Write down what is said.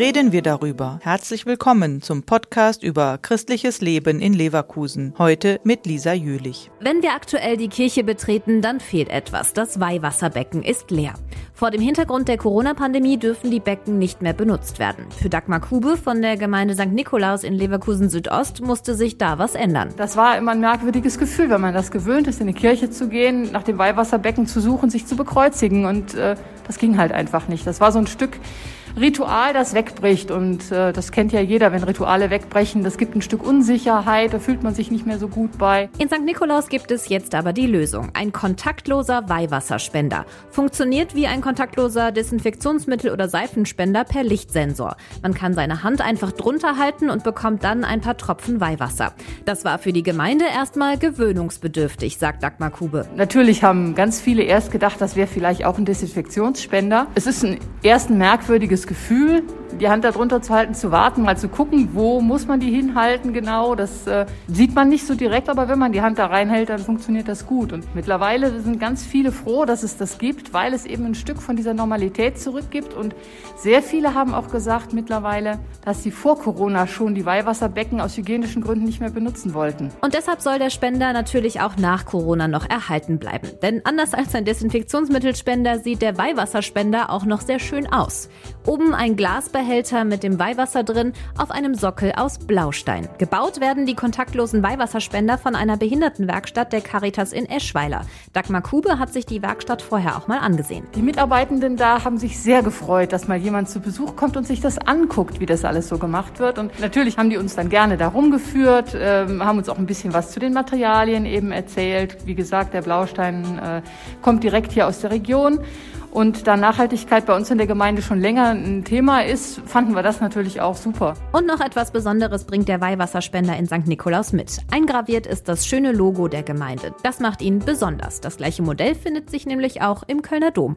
reden wir darüber. Herzlich willkommen zum Podcast über christliches Leben in Leverkusen. Heute mit Lisa Jülich. Wenn wir aktuell die Kirche betreten, dann fehlt etwas. Das Weihwasserbecken ist leer. Vor dem Hintergrund der Corona-Pandemie dürfen die Becken nicht mehr benutzt werden. Für Dagmar Kube von der Gemeinde St. Nikolaus in Leverkusen Südost musste sich da was ändern. Das war immer ein merkwürdiges Gefühl, wenn man das gewöhnt ist, in die Kirche zu gehen, nach dem Weihwasserbecken zu suchen, sich zu bekreuzigen. Und äh, das ging halt einfach nicht. Das war so ein Stück Ritual, das wegbricht. Und äh, das kennt ja jeder, wenn Rituale wegbrechen. Das gibt ein Stück Unsicherheit, da fühlt man sich nicht mehr so gut bei. In St. Nikolaus gibt es jetzt aber die Lösung. Ein kontaktloser Weihwasserspender. Funktioniert wie ein kontaktloser Desinfektionsmittel- oder Seifenspender per Lichtsensor. Man kann seine Hand einfach drunter halten und bekommt dann ein paar Tropfen Weihwasser. Das war für die Gemeinde erstmal gewöhnungsbedürftig, sagt Dagmar Kube. Natürlich haben ganz viele erst gedacht, das wäre vielleicht auch ein Desinfektionsspender. Es ist ein erst ein merkwürdiges gutes Gefühl, die Hand darunter zu halten, zu warten, mal zu gucken, wo muss man die hinhalten genau. Das äh, sieht man nicht so direkt, aber wenn man die Hand da reinhält, dann funktioniert das gut. Und mittlerweile sind ganz viele froh, dass es das gibt, weil es eben ein Stück von dieser Normalität zurückgibt. Und sehr viele haben auch gesagt mittlerweile, dass sie vor Corona schon die Weihwasserbecken aus hygienischen Gründen nicht mehr benutzen wollten. Und deshalb soll der Spender natürlich auch nach Corona noch erhalten bleiben. Denn anders als ein Desinfektionsmittelspender sieht der Weihwasserspender auch noch sehr schön aus. Oben ein Glasbehälter mit dem Weihwasser drin auf einem Sockel aus Blaustein. Gebaut werden die kontaktlosen Weihwasserspender von einer Behindertenwerkstatt der Caritas in Eschweiler. Dagmar Kube hat sich die Werkstatt vorher auch mal angesehen. Die Mitarbeitenden da haben sich sehr gefreut, dass mal jemand zu Besuch kommt und sich das anguckt, wie das alles so gemacht wird. Und natürlich haben die uns dann gerne da rumgeführt, äh, haben uns auch ein bisschen was zu den Materialien eben erzählt. Wie gesagt, der Blaustein äh, kommt direkt hier aus der Region. Und da Nachhaltigkeit bei uns in der Gemeinde schon länger ein Thema ist, fanden wir das natürlich auch super. Und noch etwas Besonderes bringt der Weihwasserspender in St. Nikolaus mit. Eingraviert ist das schöne Logo der Gemeinde. Das macht ihn besonders. Das gleiche Modell findet sich nämlich auch im Kölner Dom.